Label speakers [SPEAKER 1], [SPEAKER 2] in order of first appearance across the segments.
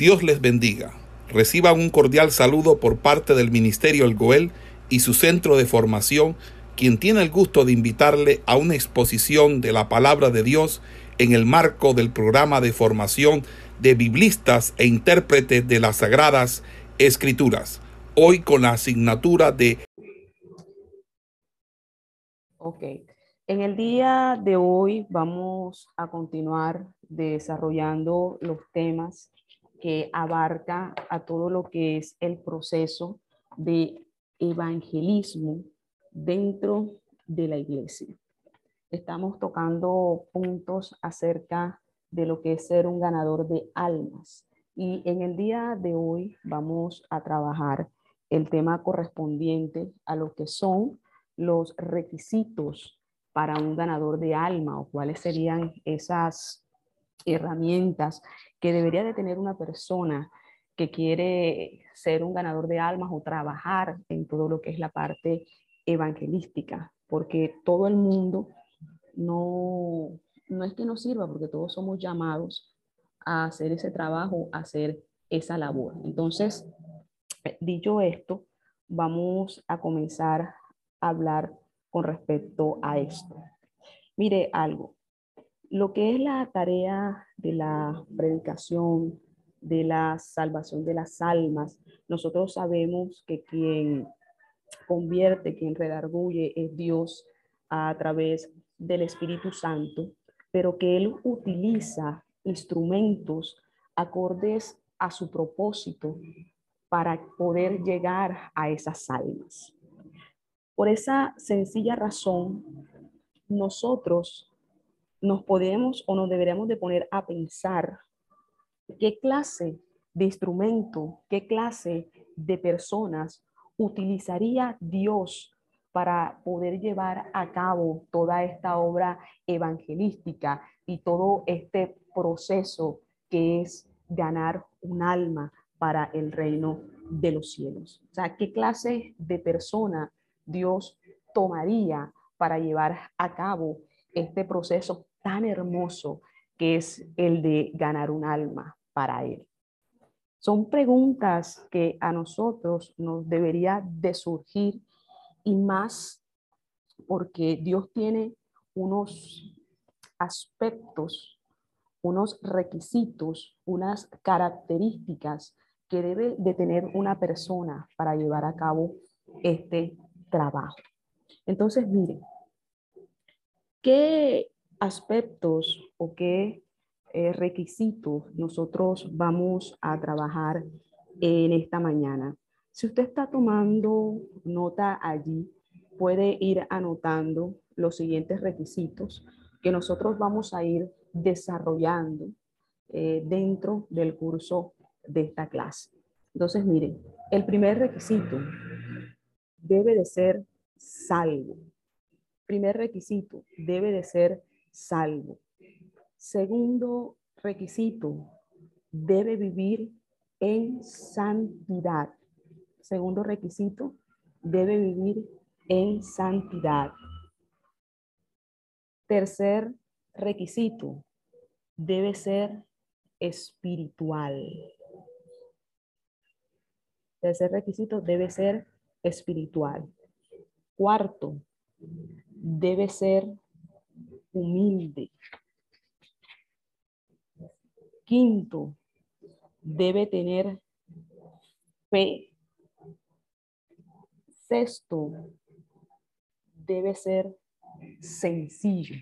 [SPEAKER 1] Dios les bendiga. Reciban un cordial saludo por parte del Ministerio El Goel y su centro de formación, quien tiene el gusto de invitarle a una exposición de la palabra de Dios en el marco del programa de formación de biblistas e intérpretes de las Sagradas Escrituras, hoy con la asignatura de...
[SPEAKER 2] Ok, en el día de hoy vamos a continuar desarrollando los temas que abarca a todo lo que es el proceso de evangelismo dentro de la iglesia. Estamos tocando puntos acerca de lo que es ser un ganador de almas. Y en el día de hoy vamos a trabajar el tema correspondiente a lo que son los requisitos para un ganador de alma o cuáles serían esas herramientas que debería de tener una persona que quiere ser un ganador de almas o trabajar en todo lo que es la parte evangelística, porque todo el mundo no, no es que no sirva, porque todos somos llamados a hacer ese trabajo, a hacer esa labor. Entonces, dicho esto, vamos a comenzar a hablar con respecto a esto. Mire algo, lo que es la tarea de la predicación, de la salvación de las almas, nosotros sabemos que quien convierte, quien redarguye es Dios a través del Espíritu Santo, pero que Él utiliza instrumentos acordes a su propósito para poder llegar a esas almas. Por esa sencilla razón, nosotros nos podemos o nos deberíamos de poner a pensar qué clase de instrumento, qué clase de personas utilizaría Dios para poder llevar a cabo toda esta obra evangelística y todo este proceso que es ganar un alma para el reino de los cielos. O sea, ¿qué clase de persona Dios tomaría para llevar a cabo este proceso tan hermoso que es el de ganar un alma para Él. Son preguntas que a nosotros nos debería de surgir y más porque Dios tiene unos aspectos, unos requisitos, unas características que debe de tener una persona para llevar a cabo este trabajo. Entonces, miren, ¿qué aspectos o qué eh, requisitos nosotros vamos a trabajar en esta mañana? Si usted está tomando nota allí, puede ir anotando los siguientes requisitos que nosotros vamos a ir desarrollando eh, dentro del curso de esta clase. Entonces, miren, el primer requisito debe de ser salvo. Primer requisito, debe de ser salvo. Segundo requisito, debe vivir en santidad. Segundo requisito, debe vivir en santidad. Tercer requisito, debe ser espiritual. Tercer requisito, debe ser espiritual. Cuarto, debe ser humilde. Quinto, debe tener fe. Sexto, debe ser sencillo.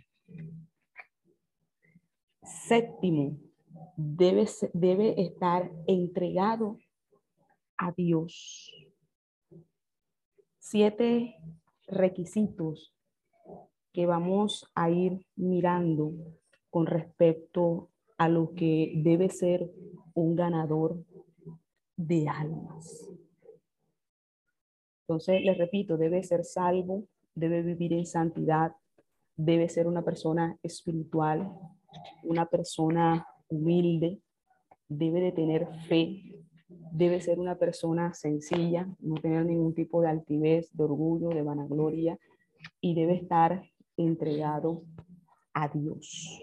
[SPEAKER 2] Séptimo, debe, debe estar entregado a Dios. Siete requisitos que vamos a ir mirando con respecto a lo que debe ser un ganador de almas. Entonces, les repito, debe ser salvo, debe vivir en santidad, debe ser una persona espiritual, una persona humilde, debe de tener fe, debe ser una persona sencilla, no tener ningún tipo de altivez, de orgullo, de vanagloria y debe estar entregado a Dios.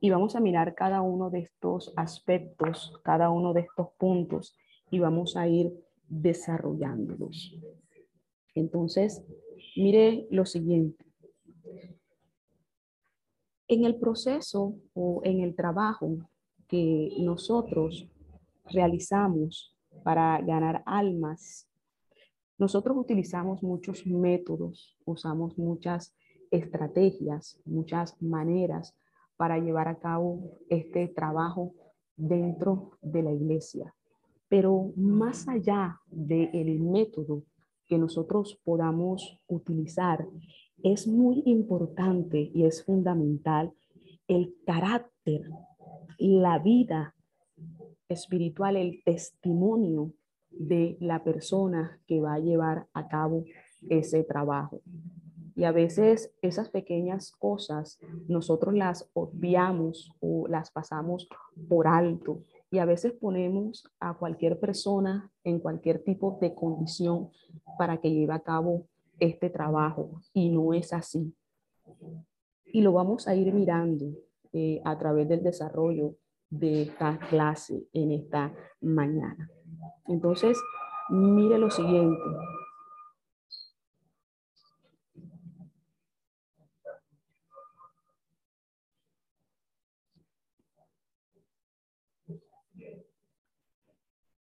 [SPEAKER 2] Y vamos a mirar cada uno de estos aspectos, cada uno de estos puntos y vamos a ir desarrollándolos. Entonces, mire lo siguiente. En el proceso o en el trabajo que nosotros realizamos para ganar almas, nosotros utilizamos muchos métodos, usamos muchas estrategias, muchas maneras para llevar a cabo este trabajo dentro de la iglesia. Pero más allá del método que nosotros podamos utilizar, es muy importante y es fundamental el carácter, la vida espiritual, el testimonio de la persona que va a llevar a cabo ese trabajo. Y a veces esas pequeñas cosas nosotros las obviamos o las pasamos por alto. Y a veces ponemos a cualquier persona en cualquier tipo de condición para que lleve a cabo este trabajo. Y no es así. Y lo vamos a ir mirando eh, a través del desarrollo de esta clase en esta mañana. Entonces, mire lo siguiente.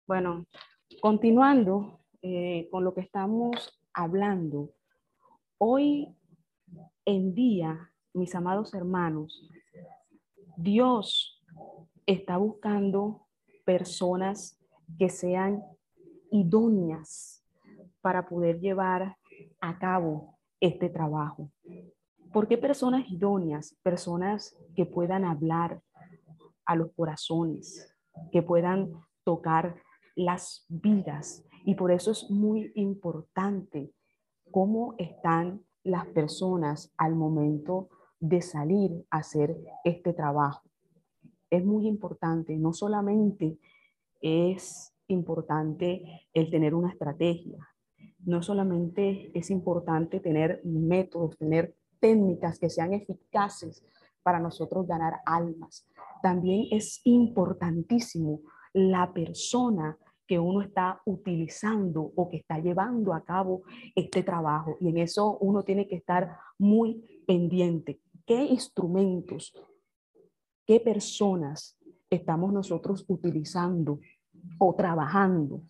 [SPEAKER 2] Bueno, continuando eh, con lo que estamos hablando, hoy en día, mis amados hermanos, Dios está buscando personas que sean idóneas para poder llevar a cabo este trabajo. ¿Por qué personas idóneas? Personas que puedan hablar a los corazones, que puedan tocar las vidas. Y por eso es muy importante cómo están las personas al momento de salir a hacer este trabajo. Es muy importante, no solamente es importante el tener una estrategia, no solamente es importante tener métodos, tener técnicas que sean eficaces para nosotros ganar almas. También es importantísimo la persona que uno está utilizando o que está llevando a cabo este trabajo. Y en eso uno tiene que estar muy pendiente. ¿Qué instrumentos, qué personas estamos nosotros utilizando o trabajando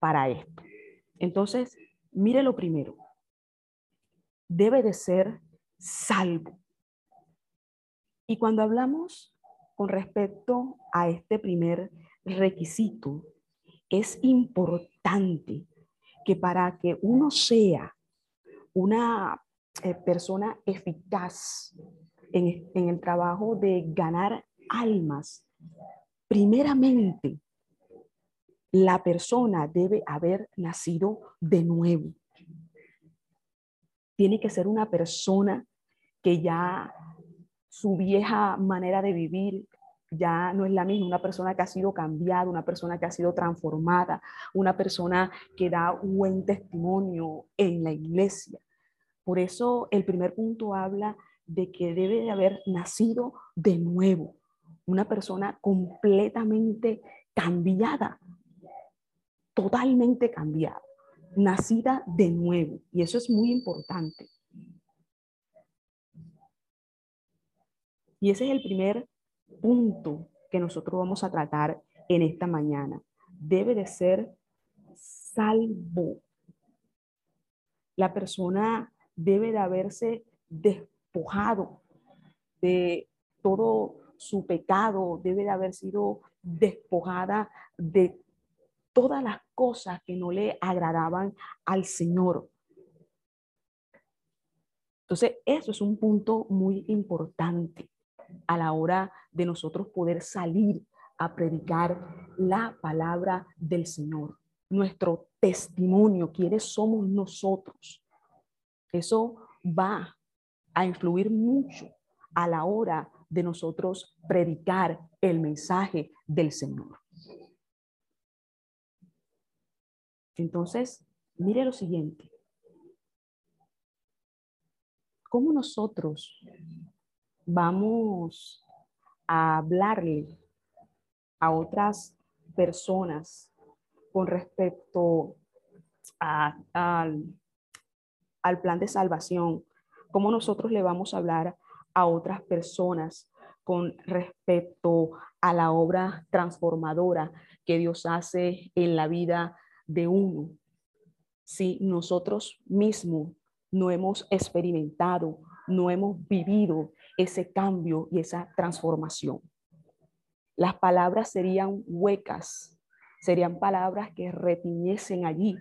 [SPEAKER 2] para esto? Entonces, mire lo primero. Debe de ser salvo. Y cuando hablamos con respecto a este primer requisito, es importante que para que uno sea una eh, persona eficaz en, en el trabajo de ganar almas, primeramente la persona debe haber nacido de nuevo. Tiene que ser una persona que ya su vieja manera de vivir ya no es la misma, una persona que ha sido cambiada, una persona que ha sido transformada, una persona que da buen testimonio en la iglesia. Por eso el primer punto habla de que debe de haber nacido de nuevo, una persona completamente cambiada, totalmente cambiada, nacida de nuevo. Y eso es muy importante. Y ese es el primer punto que nosotros vamos a tratar en esta mañana. Debe de ser salvo. La persona debe de haberse despojado de todo su pecado, debe de haber sido despojada de todas las cosas que no le agradaban al Señor. Entonces, eso es un punto muy importante a la hora de nosotros poder salir a predicar la palabra del Señor. Nuestro testimonio, quiénes somos nosotros. Eso va a influir mucho a la hora de nosotros predicar el mensaje del Señor. Entonces, mire lo siguiente. ¿Cómo nosotros vamos a hablarle a otras personas con respecto al plan de salvación, cómo nosotros le vamos a hablar a otras personas con respecto a la obra transformadora que Dios hace en la vida de uno. Si nosotros mismos no hemos experimentado, no hemos vivido ese cambio y esa transformación. Las palabras serían huecas, serían palabras que retiñesen allí,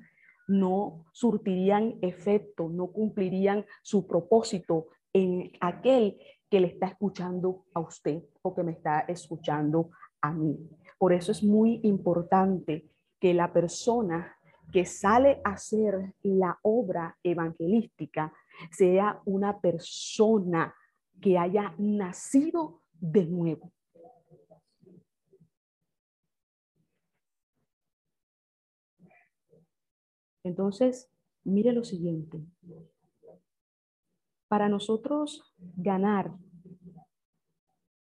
[SPEAKER 2] no surtirían efecto, no cumplirían su propósito en aquel que le está escuchando a usted o que me está escuchando a mí. Por eso es muy importante que la persona que sale a hacer la obra evangelística sea una persona que haya nacido de nuevo. Entonces, mire lo siguiente. Para nosotros ganar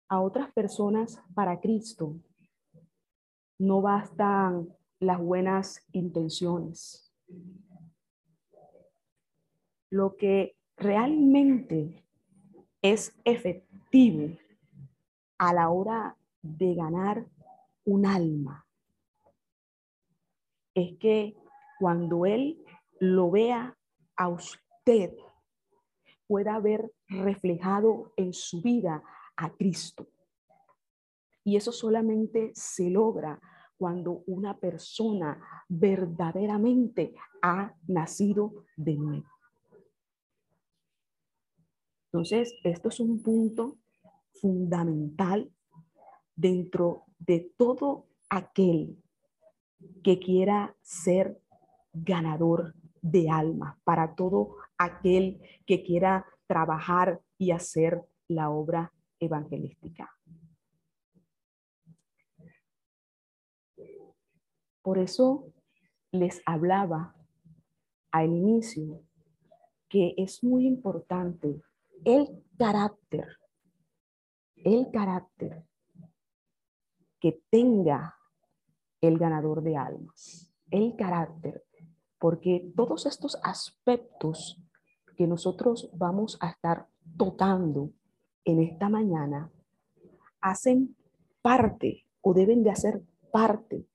[SPEAKER 2] a otras personas para Cristo, no bastan las buenas intenciones. Lo que realmente es efectivo a la hora de ganar un alma es que cuando Él lo vea a usted pueda ver reflejado en su vida a Cristo. Y eso solamente se logra cuando una persona verdaderamente ha nacido de nuevo. Entonces, esto es un punto fundamental dentro de todo aquel que quiera ser ganador de alma, para todo aquel que quiera trabajar y hacer la obra evangelística. Por eso les hablaba al inicio que es muy importante el carácter, el carácter que tenga el ganador de almas, el carácter porque todos estos aspectos que nosotros vamos a estar tocando en esta mañana hacen parte o deben de hacer parte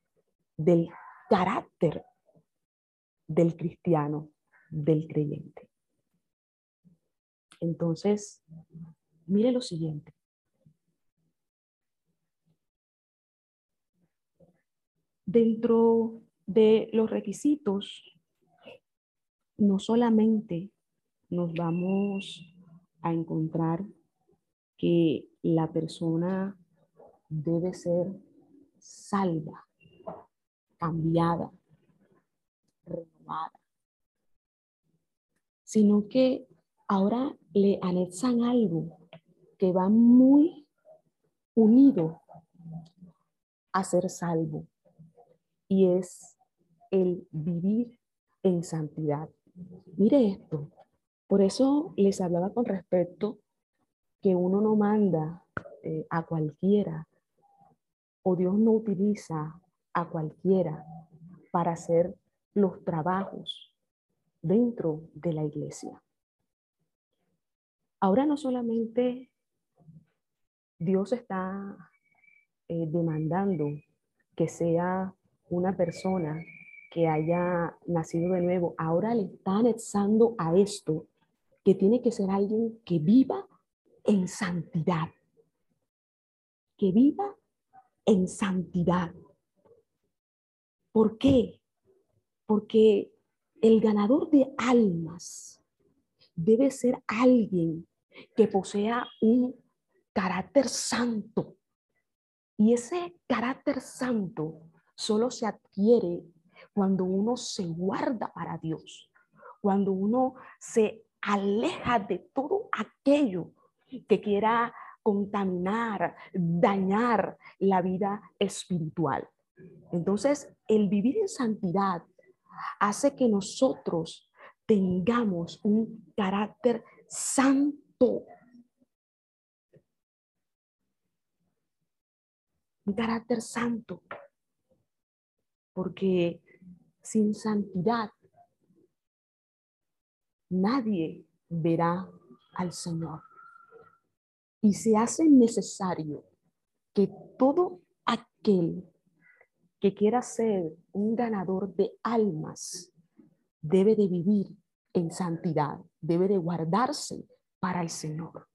[SPEAKER 2] del carácter del cristiano, del creyente. Entonces, mire lo siguiente. Dentro de los requisitos, no solamente nos vamos a encontrar que la persona debe ser salva, cambiada, renovada, sino que ahora le anexan algo que va muy unido a ser salvo y es el vivir en santidad. Mire esto. Por eso les hablaba con respecto que uno no manda eh, a cualquiera o Dios no utiliza a cualquiera para hacer los trabajos dentro de la iglesia. Ahora no solamente Dios está eh, demandando que sea una persona que haya nacido de nuevo, ahora le está anexando a esto que tiene que ser alguien que viva en santidad. Que viva en santidad. ¿Por qué? Porque el ganador de almas debe ser alguien que posea un carácter santo. Y ese carácter santo solo se adquiere cuando uno se guarda para Dios, cuando uno se aleja de todo aquello que quiera contaminar, dañar la vida espiritual. Entonces, el vivir en santidad hace que nosotros tengamos un carácter santo. Un carácter santo, porque sin santidad nadie verá al Señor. Y se hace necesario que todo aquel que quiera ser un ganador de almas debe de vivir en santidad, debe de guardarse para el Señor.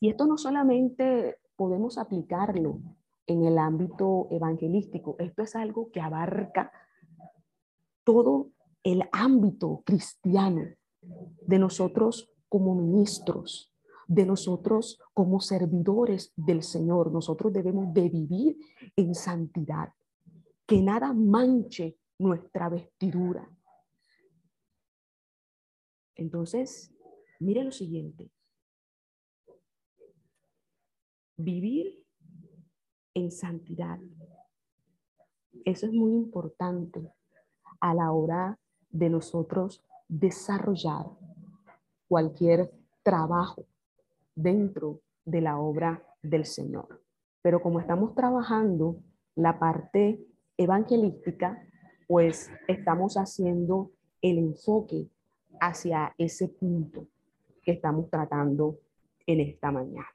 [SPEAKER 2] Y esto no solamente podemos aplicarlo en el ámbito evangelístico, esto es algo que abarca todo el ámbito cristiano de nosotros como ministros, de nosotros como servidores del Señor. Nosotros debemos de vivir en santidad, que nada manche nuestra vestidura. Entonces, mire lo siguiente. Vivir en santidad. Eso es muy importante a la hora de nosotros desarrollar cualquier trabajo dentro de la obra del Señor. Pero como estamos trabajando la parte evangelística, pues estamos haciendo el enfoque hacia ese punto que estamos tratando en esta mañana.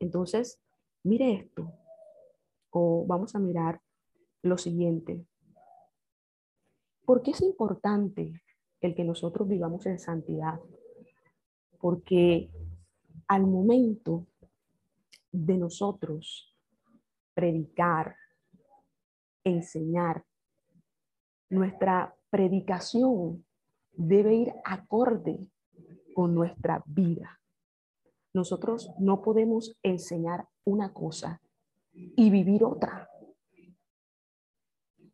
[SPEAKER 2] Entonces, mire esto, o vamos a mirar lo siguiente. ¿Por qué es importante el que nosotros vivamos en santidad? Porque al momento de nosotros predicar, enseñar, nuestra predicación debe ir acorde con nuestra vida. Nosotros no podemos enseñar una cosa y vivir otra.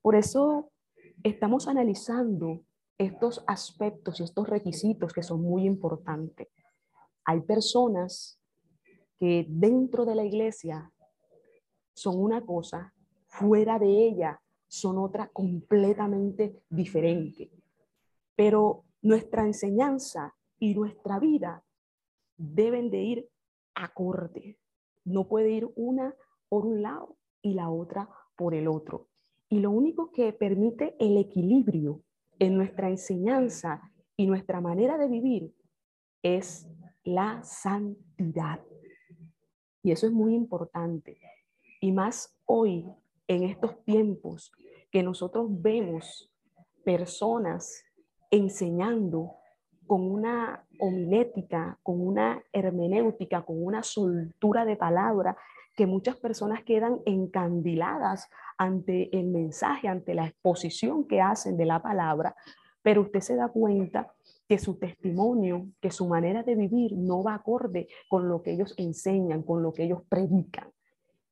[SPEAKER 2] Por eso estamos analizando estos aspectos y estos requisitos que son muy importantes. Hay personas que dentro de la iglesia son una cosa, fuera de ella son otra completamente diferente. Pero nuestra enseñanza y nuestra vida deben de ir acorde. No puede ir una por un lado y la otra por el otro. Y lo único que permite el equilibrio en nuestra enseñanza y nuestra manera de vivir es la santidad. Y eso es muy importante. Y más hoy, en estos tiempos, que nosotros vemos personas enseñando con una homilética, con una hermenéutica, con una soltura de palabra que muchas personas quedan encandiladas ante el mensaje, ante la exposición que hacen de la palabra, pero usted se da cuenta que su testimonio, que su manera de vivir no va acorde con lo que ellos enseñan, con lo que ellos predican.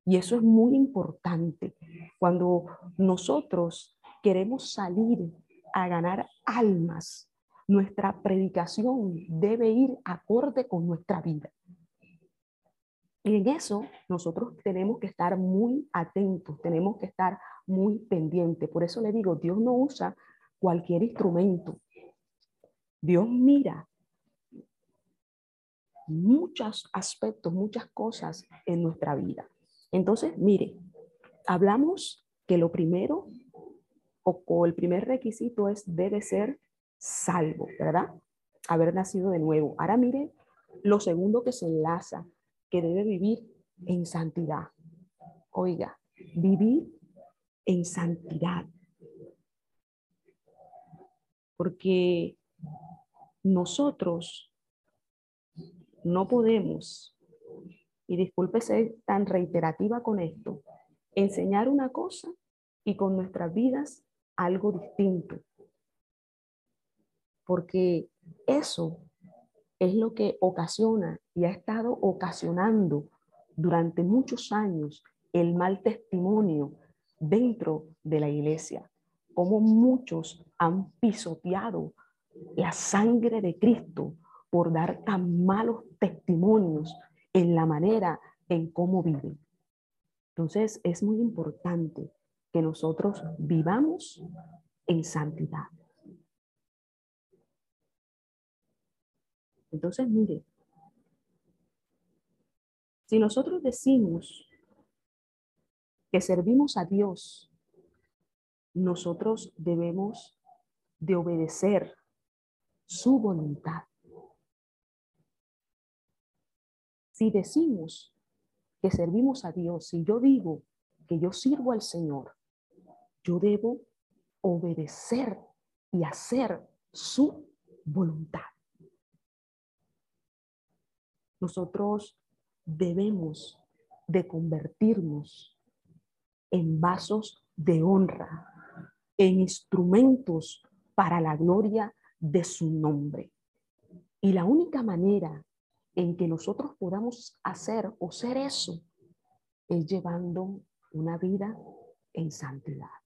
[SPEAKER 2] Y eso es muy importante. Cuando nosotros queremos salir a ganar almas, nuestra predicación debe ir acorde con nuestra vida. Y en eso nosotros tenemos que estar muy atentos, tenemos que estar muy pendientes. Por eso le digo, Dios no usa cualquier instrumento. Dios mira muchos aspectos, muchas cosas en nuestra vida. Entonces, mire, hablamos que lo primero o, el primer requisito es debe ser salvo, ¿verdad? Haber nacido de nuevo. Ahora mire lo segundo que se enlaza que debe vivir en santidad. Oiga, vivir en santidad. Porque nosotros no podemos, y discúlpese tan reiterativa con esto, enseñar una cosa y con nuestras vidas algo distinto. Porque eso es lo que ocasiona y ha estado ocasionando durante muchos años el mal testimonio dentro de la iglesia, como muchos han pisoteado la sangre de Cristo por dar tan malos testimonios en la manera en cómo viven. Entonces es muy importante que nosotros vivamos en santidad. Entonces, mire, Si nosotros decimos que servimos a Dios, nosotros debemos de obedecer su voluntad. Si decimos que servimos a Dios, si yo digo que yo sirvo al Señor, yo debo obedecer y hacer su voluntad. Nosotros debemos de convertirnos en vasos de honra, en instrumentos para la gloria de su nombre. Y la única manera en que nosotros podamos hacer o ser eso es llevando una vida en santidad.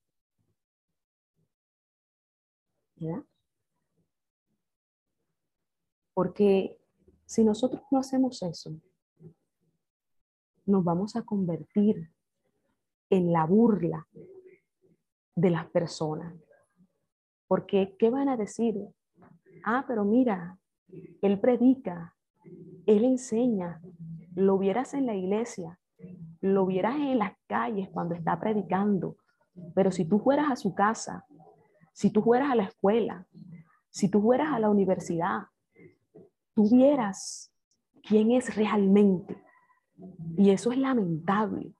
[SPEAKER 2] Porque si nosotros no hacemos eso, nos vamos a convertir en la burla de las personas. Porque, ¿qué van a decir? Ah, pero mira, él predica, él enseña, lo vieras en la iglesia, lo vieras en las calles cuando está predicando, pero si tú fueras a su casa si tú fueras a la escuela, si tú fueras a la universidad, tú vieras quién es realmente. Y eso es lamentable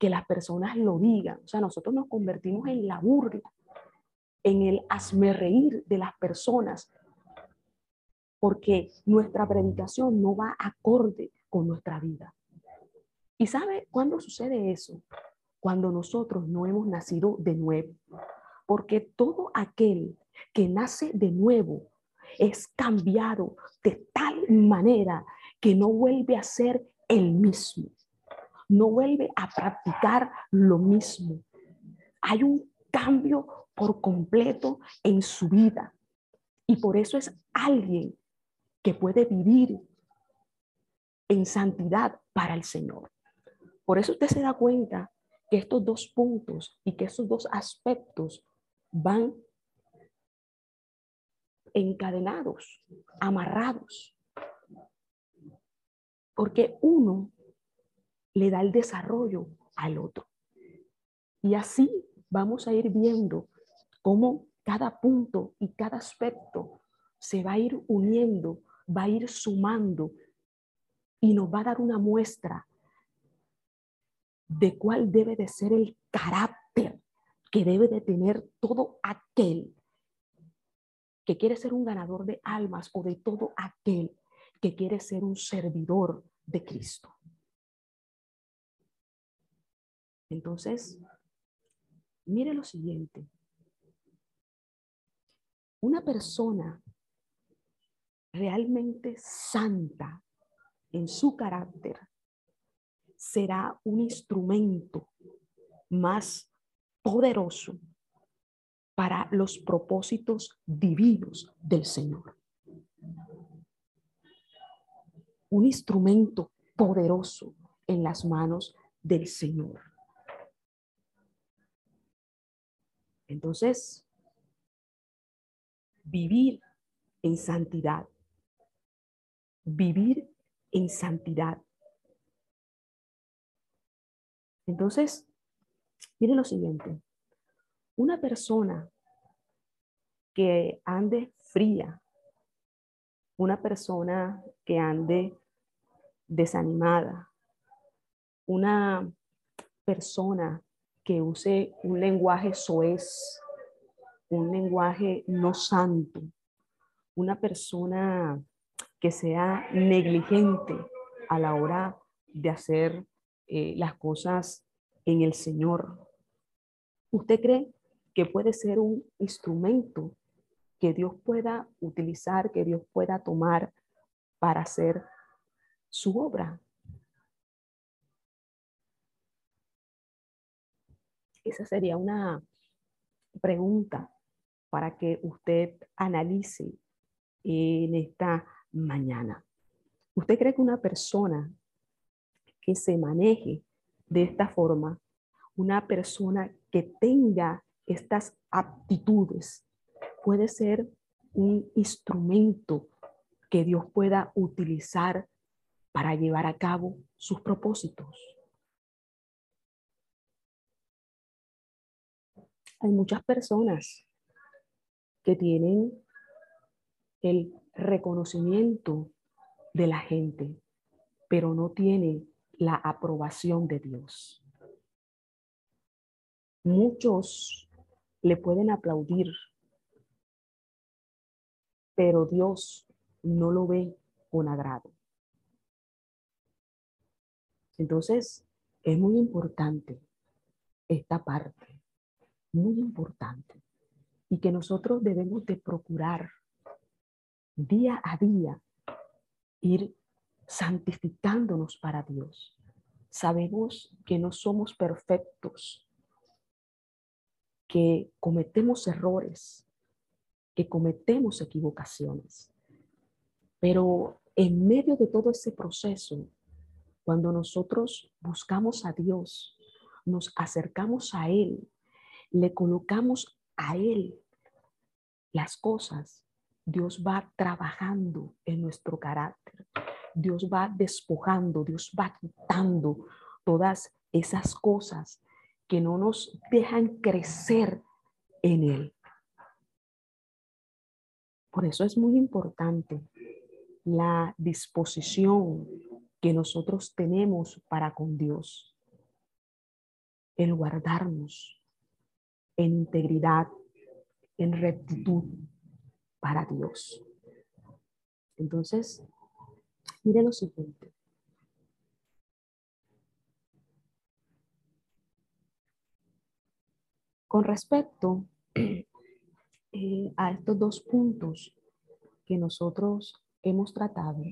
[SPEAKER 2] que las personas lo digan. O sea, nosotros nos convertimos en la burla, en el hazme reír de las personas, porque nuestra predicación no va acorde con nuestra vida. ¿Y sabe cuándo sucede eso? Cuando nosotros no hemos nacido de nuevo porque todo aquel que nace de nuevo es cambiado de tal manera que no vuelve a ser el mismo, no vuelve a practicar lo mismo. Hay un cambio por completo en su vida y por eso es alguien que puede vivir en santidad para el Señor. Por eso usted se da cuenta que estos dos puntos y que esos dos aspectos van encadenados, amarrados, porque uno le da el desarrollo al otro. Y así vamos a ir viendo cómo cada punto y cada aspecto se va a ir uniendo, va a ir sumando y nos va a dar una muestra de cuál debe de ser el carácter que debe de tener todo aquel que quiere ser un ganador de almas o de todo aquel que quiere ser un servidor de Cristo. Entonces, mire lo siguiente. Una persona realmente santa en su carácter será un instrumento más poderoso para los propósitos divinos del Señor. Un instrumento poderoso en las manos del Señor. Entonces, vivir en santidad, vivir en santidad. Entonces, Mire lo siguiente, una persona que ande fría, una persona que ande desanimada, una persona que use un lenguaje soez, un lenguaje no santo, una persona que sea negligente a la hora de hacer eh, las cosas en el Señor, ¿Usted cree que puede ser un instrumento que Dios pueda utilizar, que Dios pueda tomar para hacer su obra? Esa sería una pregunta para que usted analice en esta mañana. ¿Usted cree que una persona que se maneje de esta forma una persona que tenga estas aptitudes puede ser un instrumento que Dios pueda utilizar para llevar a cabo sus propósitos. Hay muchas personas que tienen el reconocimiento de la gente, pero no tienen la aprobación de Dios. Muchos le pueden aplaudir, pero Dios no lo ve con agrado. Entonces, es muy importante esta parte, muy importante, y que nosotros debemos de procurar día a día ir santificándonos para Dios. Sabemos que no somos perfectos, que cometemos errores, que cometemos equivocaciones. Pero en medio de todo ese proceso, cuando nosotros buscamos a Dios, nos acercamos a Él, le colocamos a Él las cosas, Dios va trabajando en nuestro carácter. Dios va despojando, Dios va quitando todas esas cosas que no nos dejan crecer en Él. Por eso es muy importante la disposición que nosotros tenemos para con Dios, el guardarnos en integridad, en rectitud para Dios. Entonces, mire lo siguiente. Con respecto eh, a estos dos puntos que nosotros hemos tratado,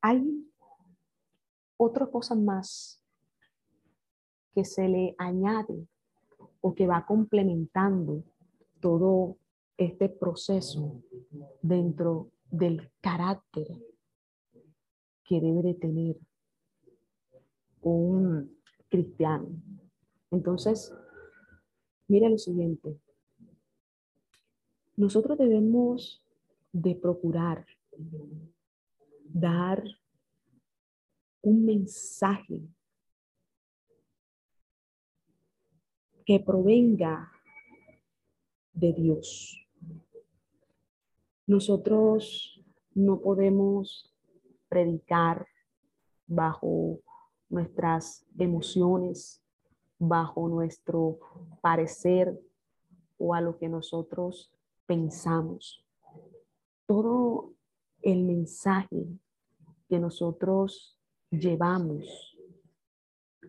[SPEAKER 2] hay otra cosa más que se le añade o que va complementando todo este proceso dentro del carácter que debe de tener un cristiano. Entonces, mira lo siguiente. Nosotros debemos de procurar dar un mensaje que provenga de Dios. Nosotros no podemos predicar bajo nuestras emociones, bajo nuestro parecer o a lo que nosotros pensamos. Todo el mensaje que nosotros llevamos,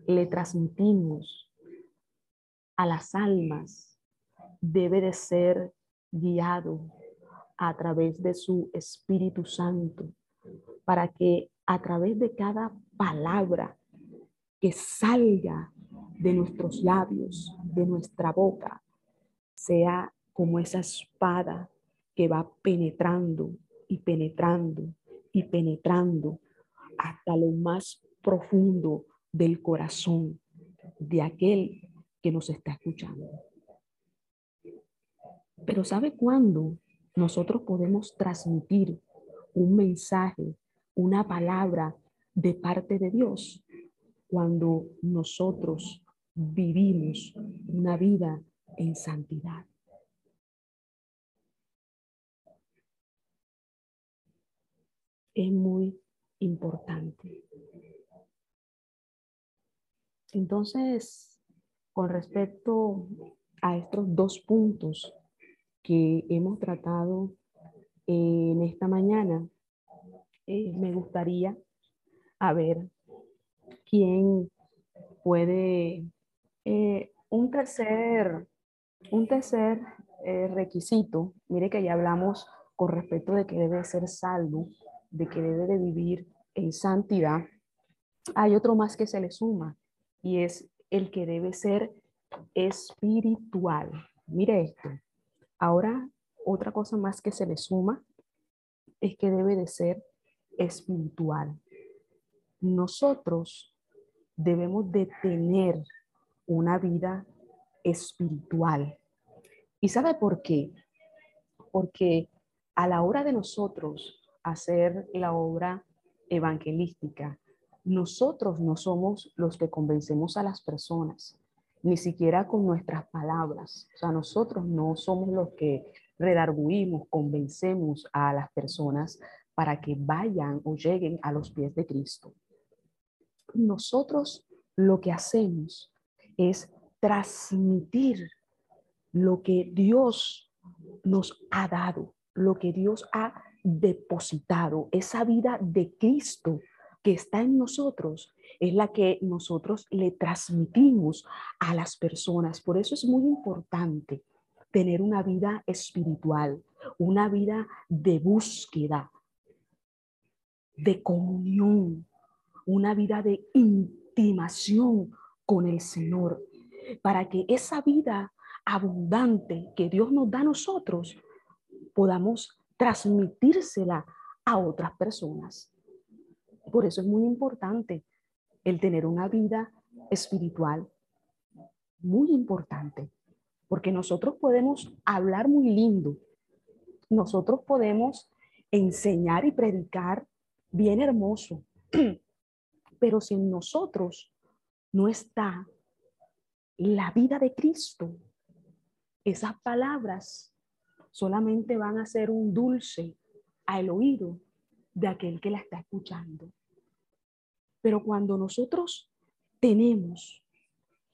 [SPEAKER 2] le transmitimos a las almas debe de ser guiado a través de su Espíritu Santo para que a través de cada palabra que salga de nuestros labios, de nuestra boca, sea como esa espada que va penetrando y penetrando y penetrando hasta lo más profundo del corazón de aquel que nos está escuchando. Pero ¿sabe cuándo nosotros podemos transmitir un mensaje, una palabra de parte de Dios? Cuando nosotros vivimos una vida en santidad. Es muy importante. Entonces, con respecto a estos dos puntos que hemos tratado en esta mañana, eh, me gustaría a ver quién puede eh, un tercer un tercer eh, requisito mire que ya hablamos con respecto de que debe ser salvo de que debe de vivir en santidad hay otro más que se le suma y es el que debe ser espiritual mire esto Ahora, otra cosa más que se le suma es que debe de ser espiritual. Nosotros debemos de tener una vida espiritual. ¿Y sabe por qué? Porque a la hora de nosotros hacer la obra evangelística, nosotros no somos los que convencemos a las personas, ni siquiera con nuestras palabras. O sea, nosotros no somos los que redarguimos, convencemos a las personas para que vayan o lleguen a los pies de Cristo. Nosotros lo que hacemos es transmitir lo que Dios nos ha dado, lo que Dios ha depositado, esa vida de Cristo que está en nosotros, es la que nosotros le transmitimos a las personas. Por eso es muy importante tener una vida espiritual, una vida de búsqueda, de comunión, una vida de intimación con el Señor, para que esa vida abundante que Dios nos da a nosotros podamos transmitírsela a otras personas. Por eso es muy importante el tener una vida espiritual, muy importante, porque nosotros podemos hablar muy lindo, nosotros podemos enseñar y predicar bien hermoso, pero si en nosotros no está la vida de Cristo, esas palabras solamente van a ser un dulce al oído de aquel que la está escuchando. Pero cuando nosotros tenemos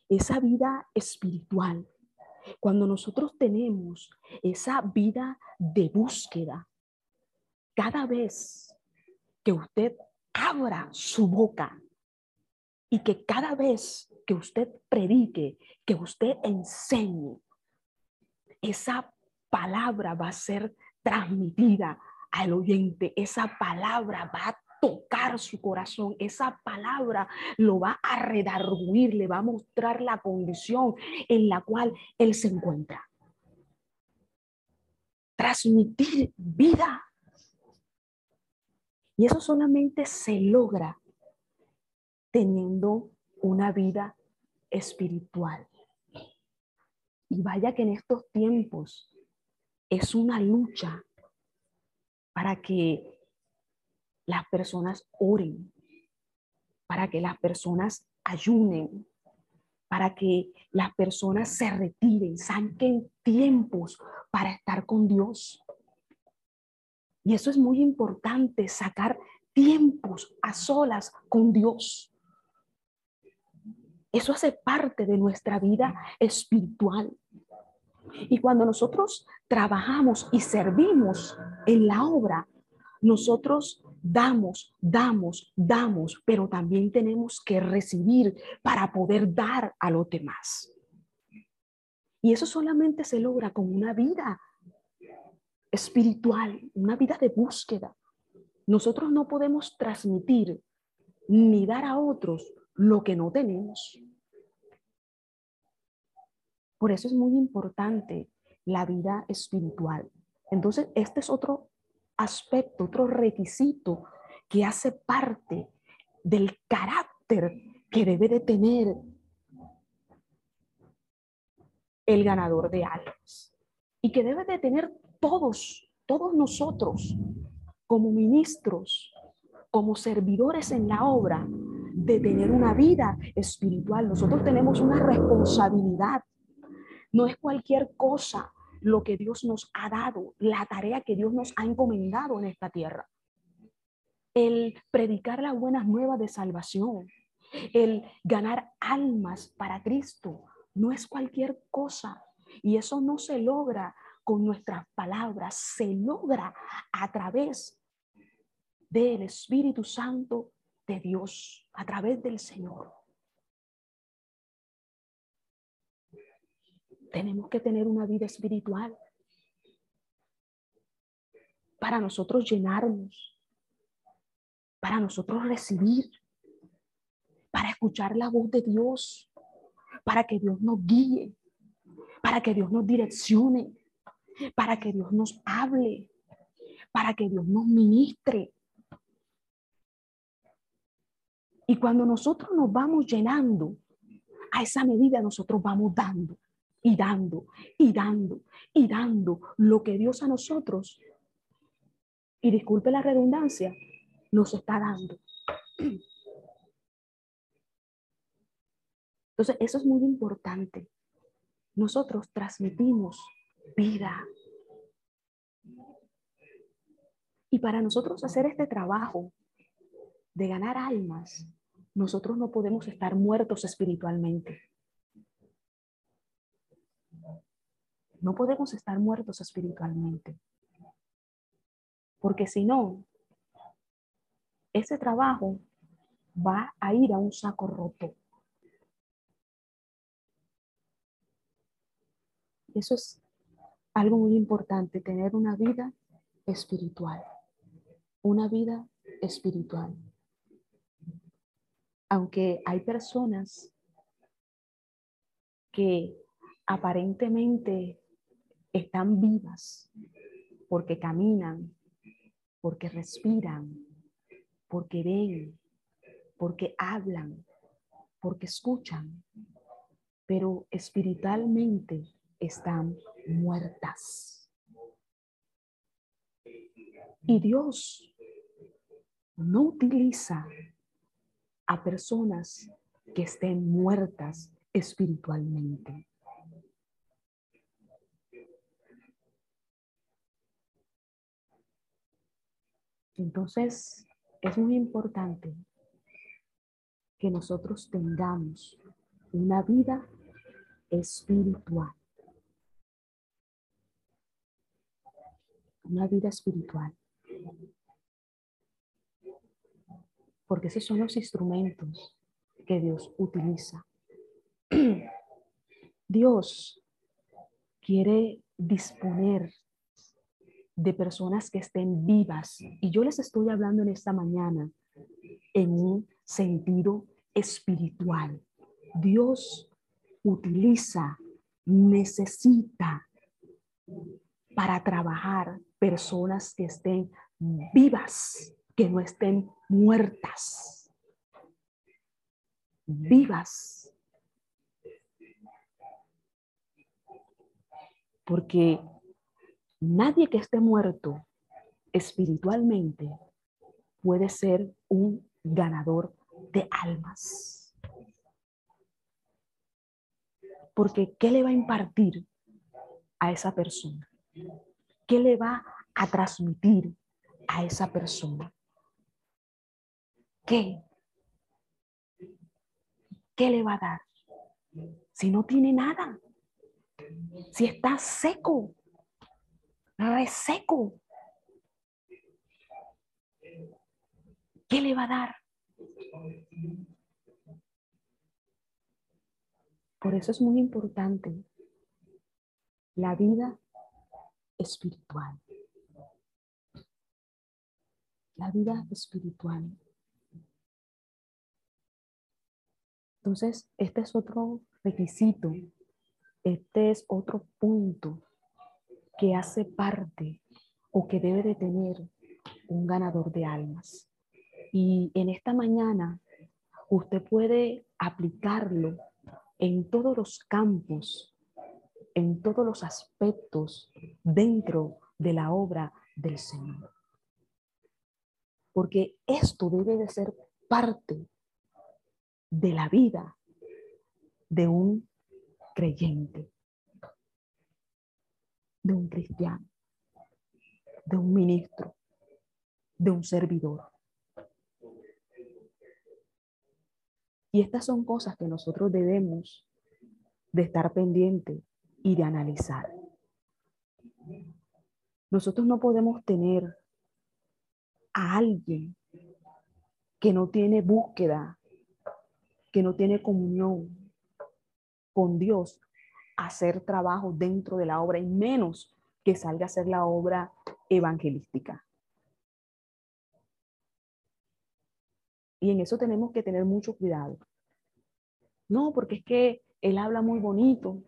[SPEAKER 2] esa vida espiritual, cuando nosotros tenemos esa vida de búsqueda, cada vez que usted abra su boca y que cada vez que usted predique, que usted enseñe, esa palabra va a ser transmitida al oyente, esa palabra va a tocar su corazón, esa palabra lo va a redarguir, le va a mostrar la condición en la cual él se encuentra. Transmitir vida. Y eso solamente se logra teniendo una vida espiritual. Y vaya que en estos tiempos es una lucha para que las personas oren, para que las personas ayunen, para que las personas se retiren, saquen tiempos para estar con Dios. Y eso es muy importante, sacar tiempos a solas con Dios. Eso hace parte de nuestra vida espiritual. Y cuando nosotros trabajamos y servimos en la obra, nosotros damos, damos, damos, pero también tenemos que recibir para poder dar a los demás. Y eso solamente se logra con una vida espiritual, una vida de búsqueda. Nosotros no podemos transmitir ni dar a otros lo que no tenemos. Por eso es muy importante la vida espiritual. Entonces, este es otro aspecto, otro requisito que hace parte del carácter que debe de tener el ganador de almas y que debe de tener todos, todos nosotros como ministros, como servidores en la obra, de tener una vida espiritual. Nosotros tenemos una responsabilidad no es cualquier cosa lo que Dios nos ha dado, la tarea que Dios nos ha encomendado en esta tierra. El predicar las buenas nuevas de salvación, el ganar almas para Cristo, no es cualquier cosa. Y eso no se logra con nuestras palabras, se logra a través del Espíritu Santo de Dios, a través del Señor. tenemos que tener una vida espiritual para nosotros llenarnos, para nosotros recibir, para escuchar la voz de Dios, para que Dios nos guíe, para que Dios nos direccione, para que Dios nos hable, para que Dios nos ministre. Y cuando nosotros nos vamos llenando, a esa medida nosotros vamos dando y dando y dando y dando lo que Dios a nosotros y disculpe la redundancia, nos está dando. Entonces, eso es muy importante. Nosotros transmitimos vida. Y para nosotros hacer este trabajo de ganar almas, nosotros no podemos estar muertos espiritualmente. No podemos estar muertos espiritualmente. Porque si no, ese trabajo va a ir a un saco roto. Eso es algo muy importante, tener una vida espiritual. Una vida espiritual. Aunque hay personas que aparentemente están vivas porque caminan, porque respiran, porque ven, porque hablan, porque escuchan, pero espiritualmente están muertas. Y Dios no utiliza a personas que estén muertas espiritualmente. Entonces, es muy importante que nosotros tengamos una vida espiritual. Una vida espiritual. Porque esos son los instrumentos que Dios utiliza. Dios quiere disponer de personas que estén vivas. Y yo les estoy hablando en esta mañana en un sentido espiritual. Dios utiliza, necesita para trabajar personas que estén vivas, que no estén muertas. Vivas. Porque Nadie que esté muerto espiritualmente puede ser un ganador de almas. Porque ¿qué le va a impartir a esa persona? ¿Qué le va a transmitir a esa persona? ¿Qué? ¿Qué le va a dar? Si no tiene nada, si está seco, seco. ¿Qué le va a dar? Por eso es muy importante la vida espiritual. La vida espiritual. Entonces, este es otro requisito, este es otro punto que hace parte o que debe de tener un ganador de almas. Y en esta mañana usted puede aplicarlo en todos los campos, en todos los aspectos dentro de la obra del Señor. Porque esto debe de ser parte de la vida de un creyente de un cristiano, de un ministro, de un servidor. Y estas son cosas que nosotros debemos de estar pendientes y de analizar. Nosotros no podemos tener a alguien que no tiene búsqueda, que no tiene comunión con Dios hacer trabajo dentro de la obra y menos que salga a hacer la obra evangelística. Y en eso tenemos que tener mucho cuidado. No, porque es que él habla muy bonito,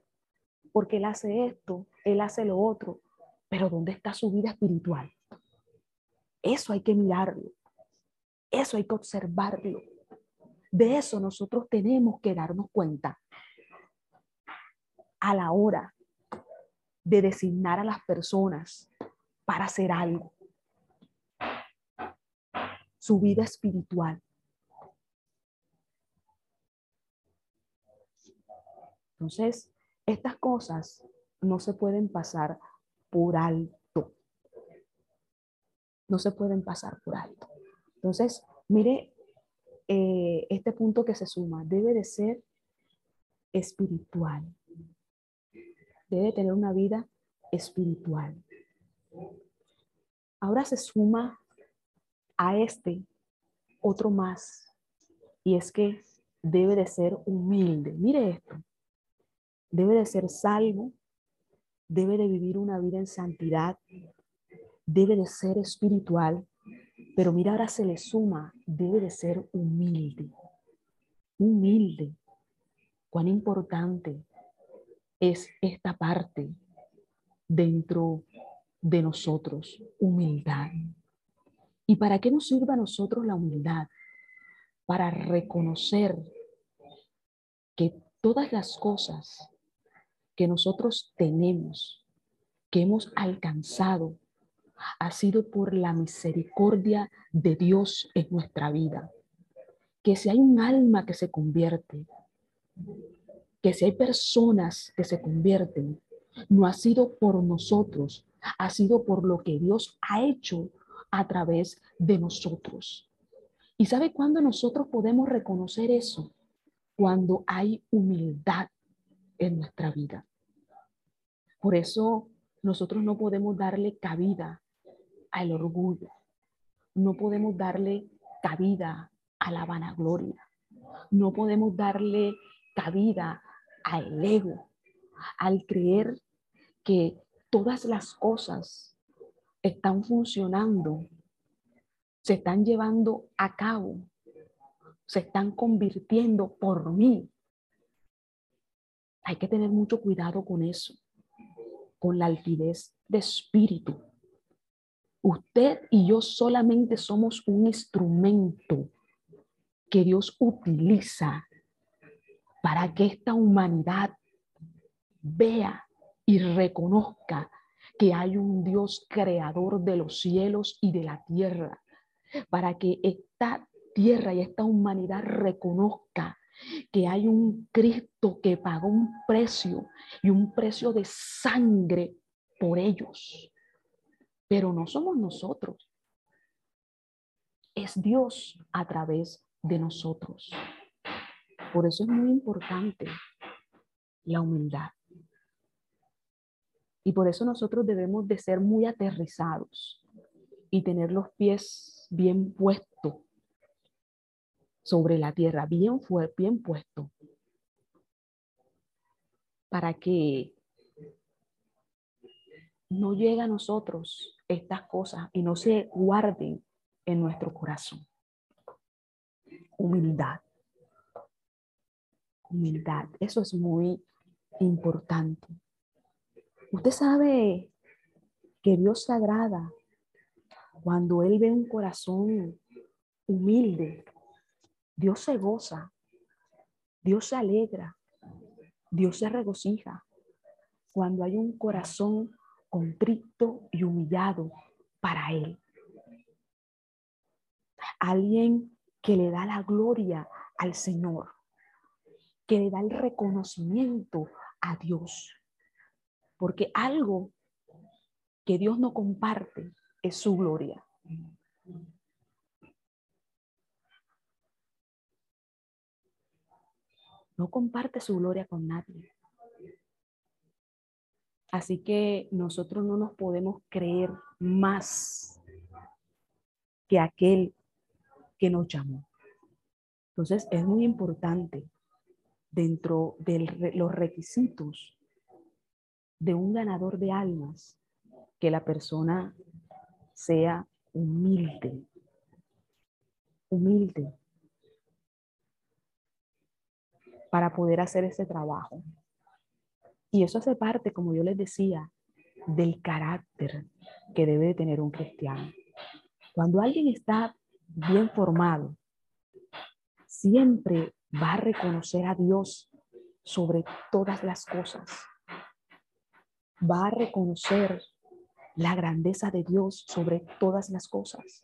[SPEAKER 2] porque él hace esto, él hace lo otro, pero ¿dónde está su vida espiritual? Eso hay que mirarlo, eso hay que observarlo. De eso nosotros tenemos que darnos cuenta a la hora de designar a las personas para hacer algo. su vida espiritual. Entonces, estas cosas no se pueden pasar por alto. No se pueden pasar por alto. Entonces, mire eh, este punto que se suma. Debe de ser espiritual. Debe tener una vida espiritual. Ahora se suma a este otro más. Y es que debe de ser humilde. Mire esto. Debe de ser salvo. Debe de vivir una vida en santidad. Debe de ser espiritual. Pero mira, ahora se le suma. Debe de ser humilde. Humilde. Cuán importante es esta parte dentro de nosotros, humildad. ¿Y para qué nos sirve a nosotros la humildad? Para reconocer que todas las cosas que nosotros tenemos, que hemos alcanzado, ha sido por la misericordia de Dios en nuestra vida. Que si hay un alma que se convierte, que si hay personas que se convierten, no ha sido por nosotros, ha sido por lo que Dios ha hecho a través de nosotros. ¿Y sabe cuándo nosotros podemos reconocer eso? Cuando hay humildad en nuestra vida. Por eso nosotros no podemos darle cabida al orgullo. No podemos darle cabida a la vanagloria. No podemos darle cabida al ego, al creer que todas las cosas están funcionando, se están llevando a cabo, se están convirtiendo por mí. Hay que tener mucho cuidado con eso, con la altivez de espíritu. Usted y yo solamente somos un instrumento que Dios utiliza para que esta humanidad vea y reconozca que hay un Dios creador de los cielos y de la tierra, para que esta tierra y esta humanidad reconozca que hay un Cristo que pagó un precio y un precio de sangre por ellos. Pero no somos nosotros. Es Dios a través de nosotros. Por eso es muy importante la humildad. Y por eso nosotros debemos de ser muy aterrizados y tener los pies bien puestos sobre la tierra, bien, fue, bien puesto, para que no llegue a nosotros estas cosas y no se guarden en nuestro corazón. Humildad. Humildad. Eso es muy importante. Usted sabe que Dios se agrada cuando Él ve un corazón humilde. Dios se goza, Dios se alegra, Dios se regocija cuando hay un corazón contrito y humillado para Él. Alguien que le da la gloria al Señor, que le da el reconocimiento a Dios porque algo que Dios no comparte es su gloria. No comparte su gloria con nadie. Así que nosotros no nos podemos creer más que aquel que nos llamó. Entonces es muy importante dentro de los requisitos de un ganador de almas, que la persona sea humilde, humilde, para poder hacer ese trabajo. Y eso hace parte, como yo les decía, del carácter que debe de tener un cristiano. Cuando alguien está bien formado, siempre va a reconocer a Dios sobre todas las cosas va a reconocer la grandeza de Dios sobre todas las cosas.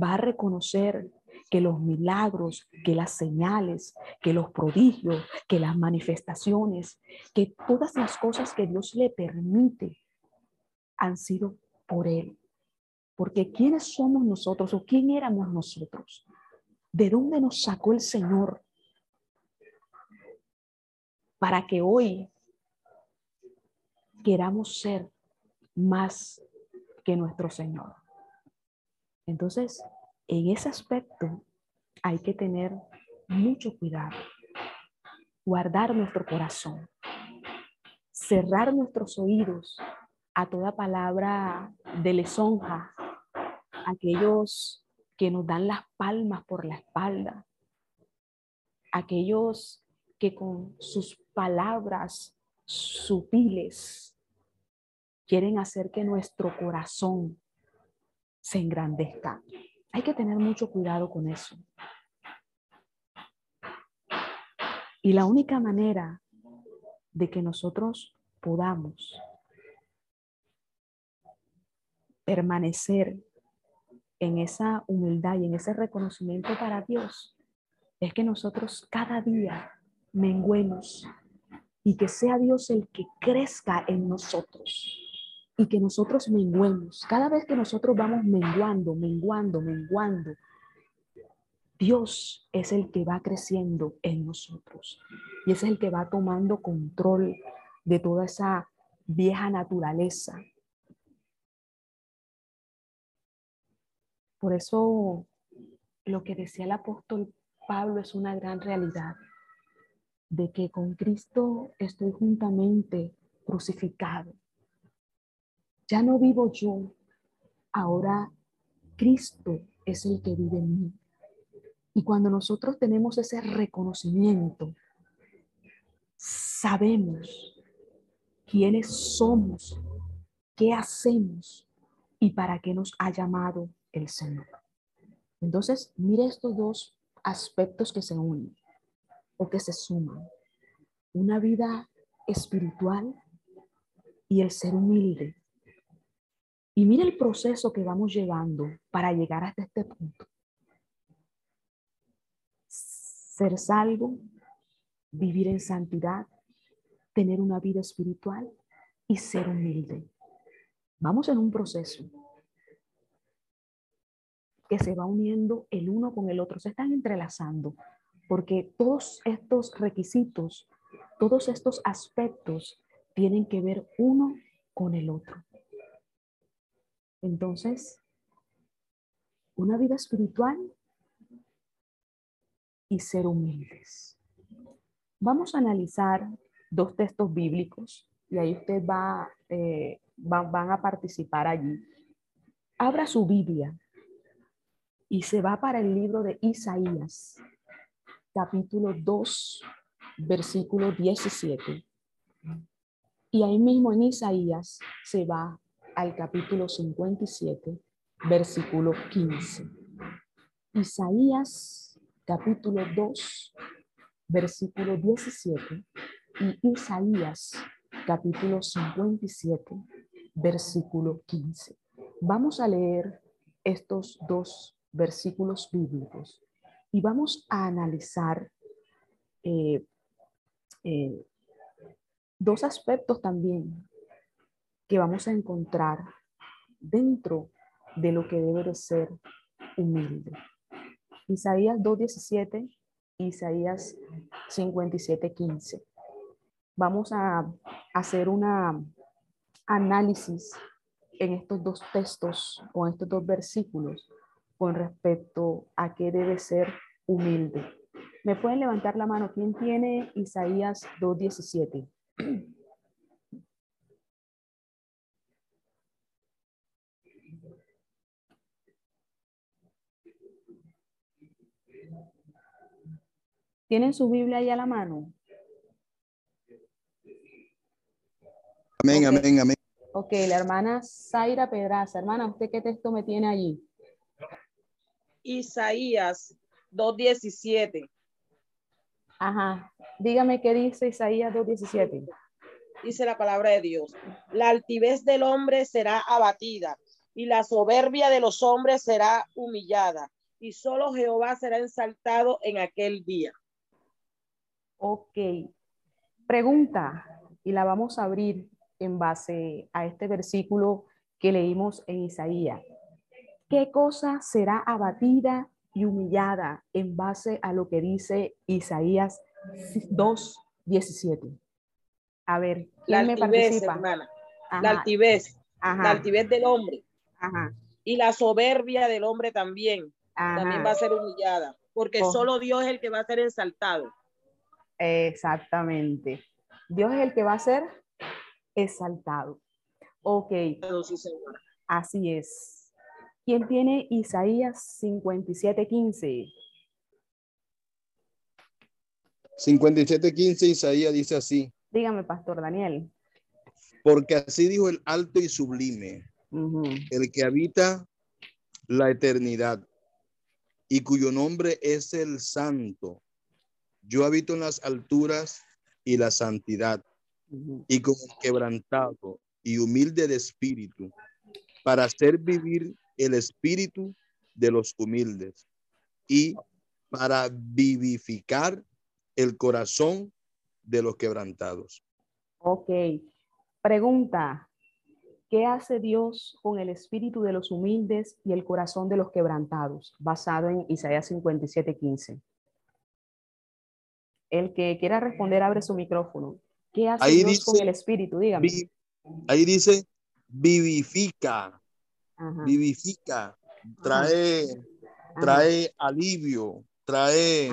[SPEAKER 2] Va a reconocer que los milagros, que las señales, que los prodigios, que las manifestaciones, que todas las cosas que Dios le permite han sido por Él. Porque ¿quiénes somos nosotros o quién éramos nosotros? ¿De dónde nos sacó el Señor? Para que hoy queramos ser más que nuestro Señor. Entonces, en ese aspecto hay que tener mucho cuidado, guardar nuestro corazón, cerrar nuestros oídos a toda palabra de lesonja, aquellos que nos dan las palmas por la espalda, aquellos que con sus palabras sutiles quieren hacer que nuestro corazón se engrandezca. Hay que tener mucho cuidado con eso. Y la única manera de que nosotros podamos permanecer en esa humildad y en ese reconocimiento para Dios es que nosotros cada día menguemos y que sea Dios el que crezca en nosotros y que nosotros menguemos. Cada vez que nosotros vamos menguando, menguando, menguando, Dios es el que va creciendo en nosotros y es el que va tomando control de toda esa vieja naturaleza. Por eso lo que decía el apóstol Pablo es una gran realidad, de que con Cristo estoy juntamente crucificado ya no vivo yo, ahora Cristo es el que vive en mí. Y cuando nosotros tenemos ese reconocimiento, sabemos quiénes somos, qué hacemos y para qué nos ha llamado el Señor. Entonces, mire estos dos aspectos que se unen o que se suman. Una vida espiritual y el ser humilde y mira el proceso que vamos llevando para llegar hasta este punto. Ser salvo, vivir en santidad, tener una vida espiritual y ser humilde. Vamos en un proceso que se va uniendo el uno con el otro, se están entrelazando, porque todos estos requisitos, todos estos aspectos tienen que ver uno con el otro. Entonces, una vida espiritual y ser humildes. Vamos a analizar dos textos bíblicos y ahí usted va, eh, van a participar allí. Abra su Biblia y se va para el libro de Isaías, capítulo 2, versículo 17. Y ahí mismo en Isaías se va al capítulo 57, versículo 15. Isaías capítulo 2, versículo 17 y Isaías capítulo 57, versículo 15. Vamos a leer estos dos versículos bíblicos y vamos a analizar eh, eh, dos aspectos también que vamos a encontrar dentro de lo que debe de ser humilde. Isaías 2.17, Isaías 57.15. Vamos a hacer un análisis en estos dos textos, con estos dos versículos, con respecto a qué debe ser humilde. ¿Me pueden levantar la mano? ¿Quién tiene Isaías 2.17? ¿Tienen su Biblia ahí a la mano?
[SPEAKER 3] Amén, amén, amén.
[SPEAKER 2] Ok, la hermana Zaira Pedraza. Hermana, ¿usted qué texto me tiene allí?
[SPEAKER 4] Isaías 2.17.
[SPEAKER 2] Ajá. Dígame qué dice Isaías 2.17.
[SPEAKER 4] Dice la palabra de Dios. La altivez del hombre será abatida y la soberbia de los hombres será humillada, y solo Jehová será exaltado en aquel día.
[SPEAKER 2] Ok. Pregunta, y la vamos a abrir en base a este versículo que leímos en Isaías. ¿Qué cosa será abatida y humillada en base a lo que dice Isaías 2, 17? A ver, ¿quién
[SPEAKER 4] la
[SPEAKER 2] me
[SPEAKER 4] altivez,
[SPEAKER 2] participa?
[SPEAKER 4] hermana.
[SPEAKER 2] Ajá,
[SPEAKER 4] La altivez,
[SPEAKER 2] ajá,
[SPEAKER 4] la altivez del hombre
[SPEAKER 2] ajá,
[SPEAKER 4] y la soberbia del hombre también, también va a ser humillada, porque solo Dios es el que va a ser exaltado.
[SPEAKER 2] Exactamente. Dios es el que va a ser exaltado. Ok, así es. ¿Quién tiene Isaías 57:15?
[SPEAKER 3] 57.15 Isaías dice así,
[SPEAKER 2] Dígame, Pastor Daniel.
[SPEAKER 3] porque así dijo el alto y sublime, el que habita la eternidad y cuyo nombre es el santo. Yo habito en las alturas y la santidad y con el quebrantado y humilde de espíritu, para hacer vivir el espíritu de los humildes y para vivificar el corazón de los quebrantados.
[SPEAKER 2] Ok. Pregunta. ¿Qué hace Dios con el espíritu de los humildes y el corazón de los quebrantados? Basado en Isaías 57:15. El que quiera responder, abre su micrófono. ¿Qué hace
[SPEAKER 3] Ahí
[SPEAKER 2] Dios con el espíritu? Dígame.
[SPEAKER 3] Vi- ahí dice, vivifica,
[SPEAKER 2] Ajá,
[SPEAKER 3] vivifica, trae,
[SPEAKER 2] ajá,
[SPEAKER 3] trae alivio, trae,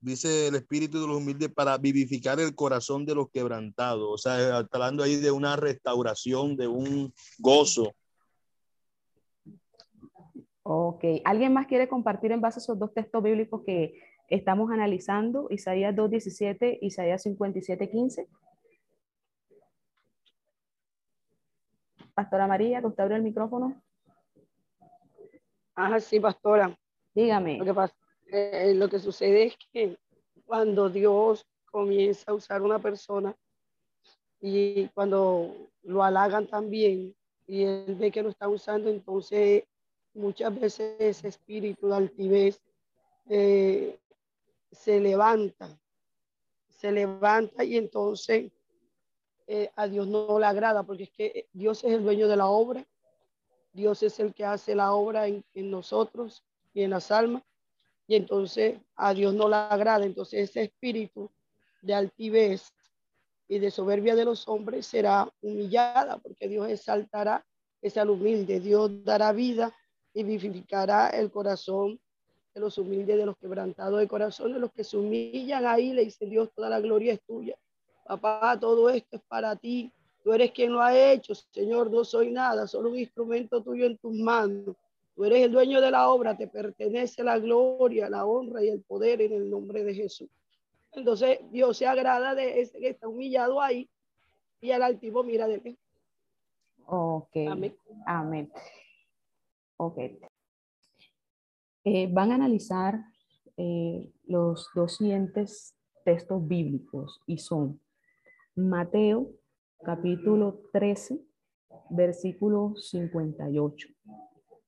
[SPEAKER 3] dice el espíritu de los humildes para vivificar el corazón de los quebrantados. O sea, está hablando ahí de una restauración, de un gozo.
[SPEAKER 2] Ok. ¿Alguien más quiere compartir en base a esos dos textos bíblicos que estamos analizando? Isaías 2.17, Isaías 57.15. Pastora María, que usted abrió el micrófono.
[SPEAKER 5] Ajá, sí, pastora.
[SPEAKER 2] Dígame.
[SPEAKER 5] Lo que pasa, eh, lo que sucede es que cuando Dios comienza a usar una persona y cuando lo halagan también y él ve que lo está usando, entonces muchas veces ese espíritu de altivez eh, se levanta, se levanta y entonces eh, a Dios no le agrada porque es que Dios es el dueño de la obra, Dios es el que hace la obra en, en nosotros y en las almas y entonces a Dios no le agrada, entonces ese espíritu de altivez y de soberbia de los hombres será humillada, porque Dios exaltará ese al humilde, Dios dará vida y vivificará el corazón de los humildes, de los quebrantados de corazón, de los que se humillan ahí, le dice Dios, toda la gloria es tuya. Papá, todo esto es para ti. Tú eres quien lo ha hecho, Señor, no soy nada, solo un instrumento tuyo en tus manos. Tú eres el dueño de la obra, te pertenece la gloria, la honra y el poder en el nombre de Jesús. Entonces Dios se agrada de ese que está humillado ahí y al altivo mira de lejos.
[SPEAKER 2] Ok.
[SPEAKER 5] Amén.
[SPEAKER 2] Amén. Eh, van a analizar eh, los dos siguientes textos bíblicos y son Mateo capítulo 13, versículo 58.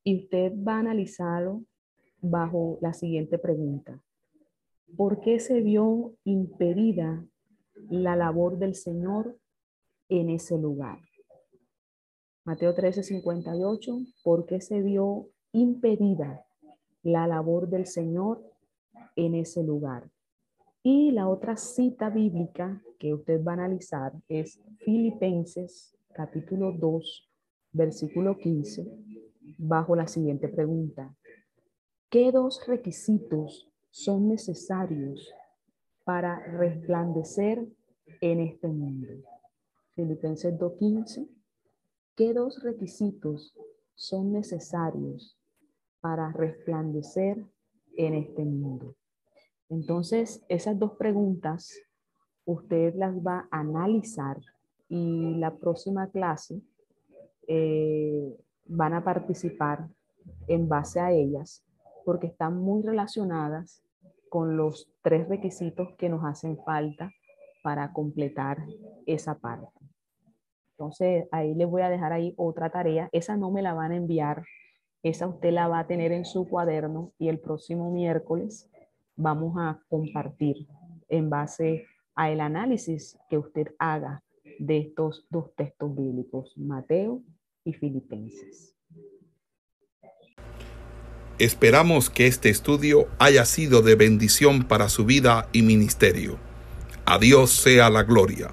[SPEAKER 2] Y usted va a analizarlo bajo la siguiente pregunta. ¿Por qué se vio impedida la labor del Señor en ese lugar? Mateo 13, 58. ¿Por qué se vio impedida la labor del Señor en ese lugar? Y la otra cita bíblica que usted va a analizar es Filipenses capítulo 2, versículo 15, bajo la siguiente pregunta. ¿Qué dos requisitos son necesarios para resplandecer en este mundo? Filipenses 2.15. ¿Qué dos requisitos son necesarios para resplandecer en este mundo? Entonces, esas dos preguntas usted las va a analizar y la próxima clase eh, van a participar en base a ellas porque están muy relacionadas con los tres requisitos que nos hacen falta para completar esa parte. Entonces, ahí les voy a dejar ahí otra tarea. Esa no me la van a enviar, esa usted la va a tener en su cuaderno y el próximo miércoles vamos a compartir en base a el análisis que usted haga de estos dos textos bíblicos, Mateo y Filipenses.
[SPEAKER 1] Esperamos que este estudio haya sido de bendición para su vida y ministerio. A Dios sea la gloria.